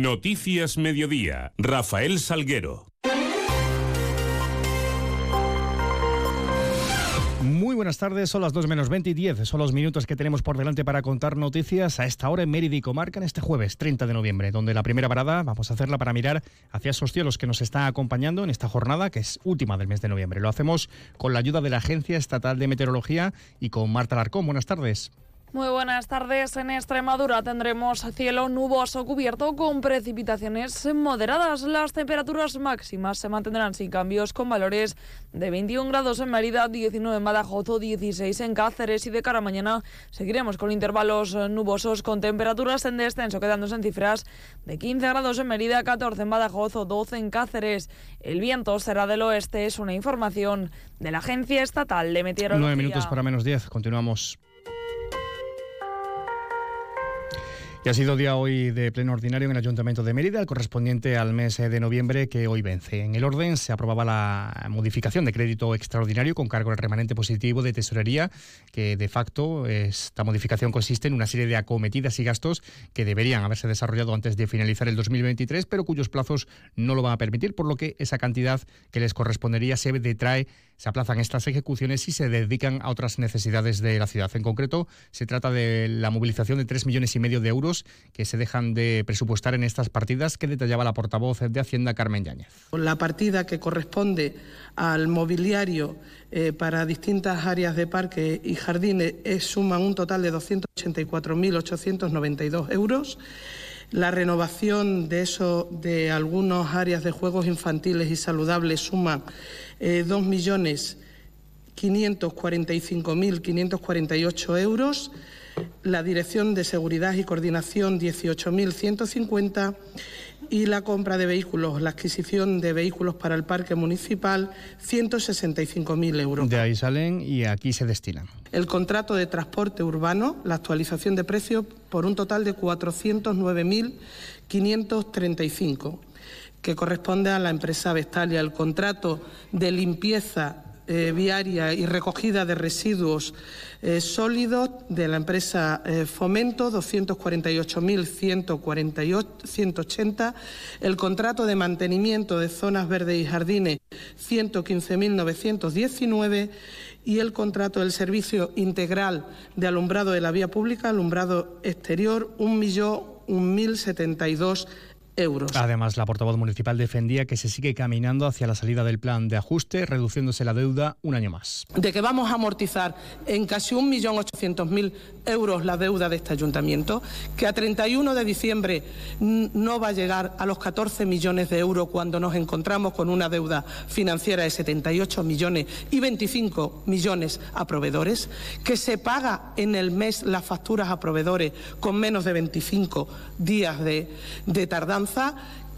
Noticias Mediodía. Rafael Salguero. Muy buenas tardes, son las 2 menos 20 y 10. Son los minutos que tenemos por delante para contar noticias a esta hora en Mérida y Comarca en este jueves 30 de noviembre, donde la primera parada vamos a hacerla para mirar hacia esos cielos que nos están acompañando en esta jornada, que es última del mes de noviembre. Lo hacemos con la ayuda de la Agencia Estatal de Meteorología y con Marta Larcón. Buenas tardes. Muy buenas tardes. En Extremadura tendremos cielo nuboso cubierto con precipitaciones moderadas. Las temperaturas máximas se mantendrán sin cambios con valores de 21 grados en Mérida, 19 en Badajoz 16 en Cáceres y de cara a mañana seguiremos con intervalos nubosos con temperaturas en descenso quedándose en cifras de 15 grados en Mérida, 14 en Badajoz o 12 en Cáceres. El viento será del oeste, es una información de la Agencia Estatal de Meteorología. 9 minutos para menos 10. Continuamos. Ha sido día hoy de pleno ordinario en el Ayuntamiento de Mérida, el correspondiente al mes de noviembre que hoy vence. En el orden se aprobaba la modificación de crédito extraordinario con cargo al remanente positivo de tesorería, que de facto esta modificación consiste en una serie de acometidas y gastos que deberían haberse desarrollado antes de finalizar el 2023, pero cuyos plazos no lo van a permitir, por lo que esa cantidad que les correspondería se detrae se aplazan estas ejecuciones y se dedican a otras necesidades de la ciudad. En concreto, se trata de la movilización de 3 millones y medio de euros que se dejan de presupuestar en estas partidas que detallaba la portavoz de Hacienda, Carmen Yáñez. La partida que corresponde al mobiliario eh, para distintas áreas de parque y jardines es, suma un total de 284.892 euros. La renovación de, eso, de algunas áreas de juegos infantiles y saludables suma eh, 2.545.548 euros. La Dirección de Seguridad y Coordinación 18.150 y la compra de vehículos, la adquisición de vehículos para el parque municipal, 165.000 euros. De ahí salen y aquí se destinan. El contrato de transporte urbano, la actualización de precios por un total de 409.535 que corresponde a la empresa Vestalia. El contrato de limpieza eh, viaria y recogida de residuos eh, sólidos de la empresa eh, Fomento, 248.180. El contrato de mantenimiento de zonas verdes y jardines, 115.919. Y el contrato del servicio integral de alumbrado de la vía pública, alumbrado exterior, 1.072 euros. Además, la portavoz municipal defendía que se sigue caminando hacia la salida del plan de ajuste, reduciéndose la deuda un año más. De que vamos a amortizar en casi 1.800.000 euros la deuda de este ayuntamiento, que a 31 de diciembre no va a llegar a los 14 millones de euros cuando nos encontramos con una deuda financiera de 78 millones y 25 millones a proveedores, que se paga en el mes las facturas a proveedores con menos de 25 días de, de tardanza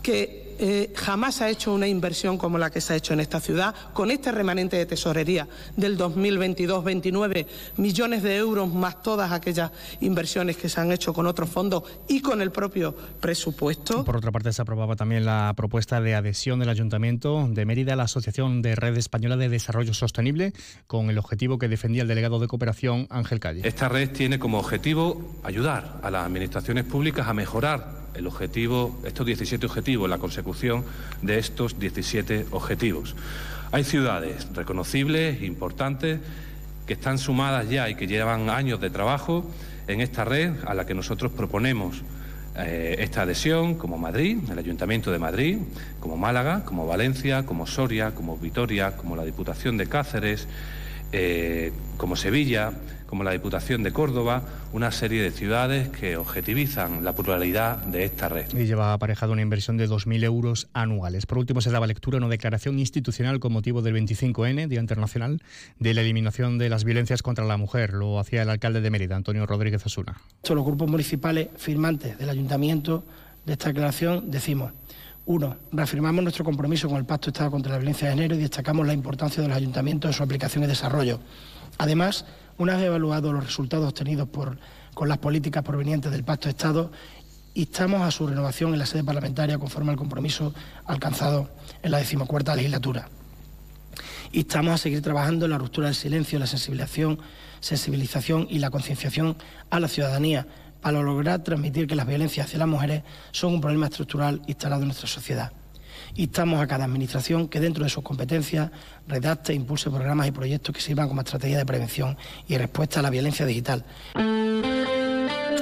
que eh, jamás ha hecho una inversión como la que se ha hecho en esta ciudad, con este remanente de tesorería del 2022, 29 millones de euros más todas aquellas inversiones que se han hecho con otros fondos y con el propio presupuesto. Por otra parte, se aprobaba también la propuesta de adhesión del Ayuntamiento de Mérida a la Asociación de Red Española de Desarrollo Sostenible, con el objetivo que defendía el delegado de cooperación Ángel Calle. Esta red tiene como objetivo ayudar a las administraciones públicas a mejorar el objetivo, estos 17 objetivos, la consecución de estos 17 objetivos. Hay ciudades reconocibles, importantes, que están sumadas ya y que llevan años de trabajo en esta red a la que nosotros proponemos eh, esta adhesión, como Madrid, el Ayuntamiento de Madrid, como Málaga, como Valencia, como Soria, como Vitoria, como la Diputación de Cáceres, eh, como Sevilla, como la Diputación de Córdoba, una serie de ciudades que objetivizan la pluralidad de esta red. Y lleva aparejado una inversión de 2.000 euros anuales. Por último, se daba lectura a una declaración institucional con motivo del 25N, Día Internacional, de la eliminación de las violencias contra la mujer. Lo hacía el alcalde de Mérida, Antonio Rodríguez Osuna. Los grupos municipales firmantes del ayuntamiento de esta declaración decimos uno, reafirmamos nuestro compromiso con el Pacto de Estado contra la Violencia de Género y destacamos la importancia de los ayuntamientos en su aplicación y desarrollo. Además, una vez evaluados los resultados obtenidos con las políticas provenientes del Pacto de Estado, instamos a su renovación en la sede parlamentaria conforme al compromiso alcanzado en la decimocuarta legislatura. Instamos a seguir trabajando en la ruptura del silencio, la sensibilización, sensibilización y la concienciación a la ciudadanía para lograr transmitir que las violencias hacia las mujeres son un problema estructural instalado en nuestra sociedad. Instamos a cada administración que dentro de sus competencias redacte e impulse programas y proyectos que sirvan como estrategia de prevención y respuesta a la violencia digital.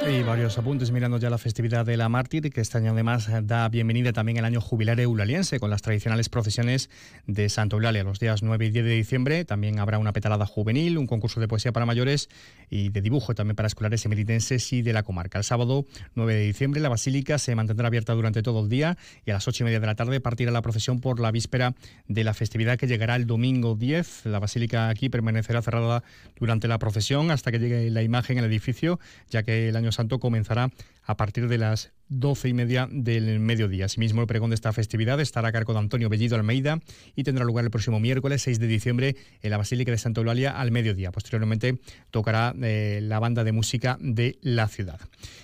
Y varios apuntes mirando ya la festividad de la Mártir, que este año además da bienvenida también el año jubilar eulaliense con las tradicionales procesiones de Santa Eulalia los días 9 y 10 de diciembre. También habrá una petalada juvenil, un concurso de poesía para mayores y de dibujo también para escolares emeritenses y de la comarca. El sábado 9 de diciembre la basílica se mantendrá abierta durante todo el día y a las 8 y media de la tarde partirá la procesión por la víspera de la festividad que llegará el domingo 10. La basílica aquí permanecerá cerrada durante la procesión hasta que llegue la imagen al edificio, ya que el año santo comenzará a partir de las doce y media del mediodía. Asimismo, el pregón de esta festividad estará a cargo de Antonio Bellido Almeida y tendrá lugar el próximo miércoles 6 de diciembre en la Basílica de Santa Eulalia al mediodía. Posteriormente tocará eh, la banda de música de la ciudad.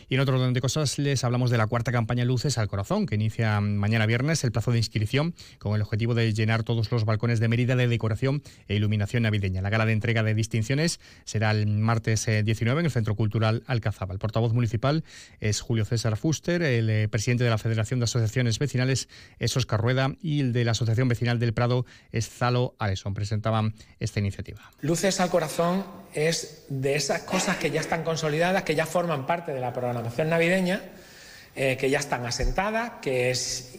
Y en otro orden de cosas les hablamos de la cuarta campaña Luces al Corazón, que inicia mañana viernes el plazo de inscripción con el objetivo de llenar todos los balcones de Mérida de decoración e iluminación navideña. La gala de entrega de distinciones será el martes 19 eh, en el Centro Cultural Alcazaba. El portavoz municipal es Julio César El eh, presidente de la Federación de Asociaciones Vecinales es Oscar Rueda y el de la Asociación Vecinal del Prado es Zalo Areson. Presentaban esta iniciativa. Luces al Corazón es de esas cosas que ya están consolidadas, que ya forman parte de la programación navideña, eh, que ya están asentadas, que es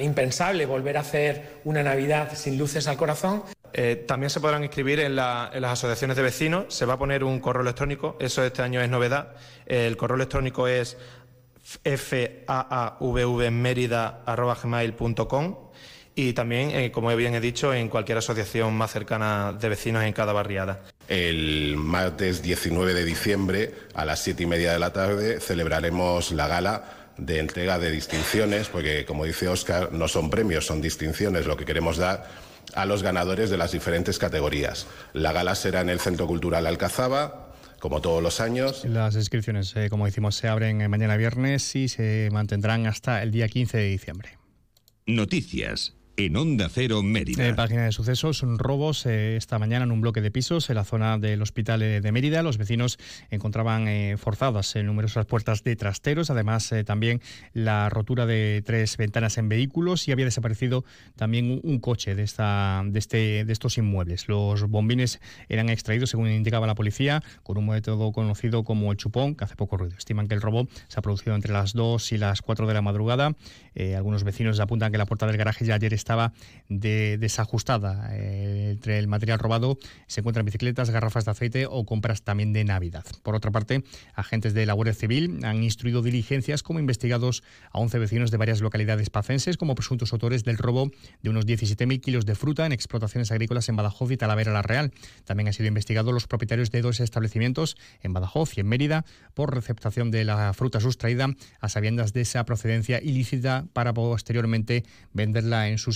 impensable volver a hacer una Navidad sin luces al corazón. Eh, también se podrán inscribir en, las asociaciones de vecinos. Se va a poner un correo electrónico. Eso este año es novedad. El correo electrónico es faavvmerida.com y también, eh, como bien he dicho, en cualquier asociación más cercana de vecinos en cada barriada. El martes 19 de diciembre a las siete y media de la tarde celebraremos la gala de entrega de distinciones, porque como dice Óscar, no son premios, son distinciones lo que queremos dar a los ganadores de las diferentes categorías. La gala será en el Centro Cultural Alcazaba, como todos los años. Las inscripciones, eh, como decimos, se abren eh, mañana viernes y se mantendrán hasta el día 15 de diciembre. Noticias en Onda Cero Mérida. En página de sucesos, robos eh, esta mañana en un bloque de pisos en la zona del hospital eh, de Mérida. Los vecinos encontraban eh, forzadas en numerosas puertas de trasteros, además también la rotura de tres ventanas en vehículos y había desaparecido también un, coche de, esta, de, este, de estos inmuebles. Los bombines eran extraídos, según indicaba la policía, con un método conocido como el chupón, que hace poco ruido. Estiman que el robo se ha producido entre las 2 y las 4 de la madrugada. algunos vecinos apuntan que la puerta del garaje ya ayer estaba de, desajustada. Eh, entre el material robado se encuentran bicicletas, garrafas de aceite o compras también de Navidad. Por otra parte, agentes de la Guardia Civil han instruido diligencias como investigados a 11 vecinos de varias localidades pacenses como presuntos autores del robo de unos 17.000 kilos de fruta en explotaciones agrícolas en Badajoz y Talavera la Real. También han sido investigados los propietarios de dos establecimientos en Badajoz y en Mérida por receptación de la fruta sustraída a sabiendas de esa procedencia ilícita para posteriormente venderla en sus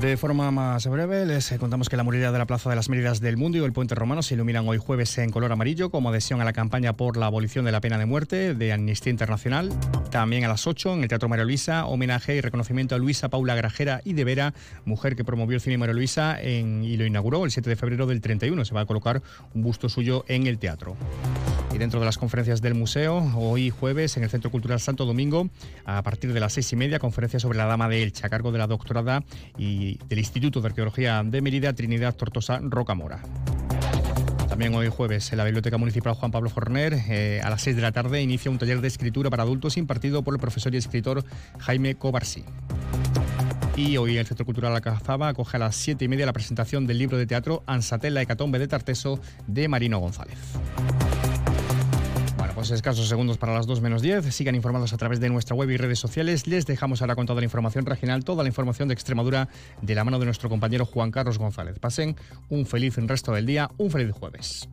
De forma más breve, les contamos que la muralla de la Plaza de las Méridas del Mundo y el Puente Romano se iluminan hoy jueves en color amarillo como adhesión a la campaña por la abolición de la pena de muerte de Amnistía Internacional. También a las 8 en el Teatro María Luisa, homenaje y reconocimiento a Luisa Paula Grajera y de Vera, mujer que promovió el cine María Luisa y lo inauguró el 7 de febrero del 31. Se va a colocar un busto suyo en el teatro. Y dentro de las conferencias del museo, hoy jueves en el Centro Cultural Santo Domingo, a partir de las seis y media, conferencia sobre la Dama de Elche, a cargo de la doctorada y del Instituto de Arqueología de Mérida, Trinidad Tortosa Rocamora. También hoy jueves en la Biblioteca Municipal Juan Pablo Forner, eh, a las 6 de la tarde, inicia un taller de escritura para adultos impartido por el profesor y escritor Jaime Cobarsi. Y hoy el Centro Cultural Alcazaba acoge a las 7 y media la presentación del libro de teatro Ansatella Hecatombe de Tarteso de Marino González escasos segundos para las 2 menos 10. Sigan informados a través de nuestra web y redes sociales. Les dejamos ahora con toda la información regional, toda la información de Extremadura de la mano de nuestro compañero Juan Carlos González. Pasen un feliz resto del día, un feliz jueves.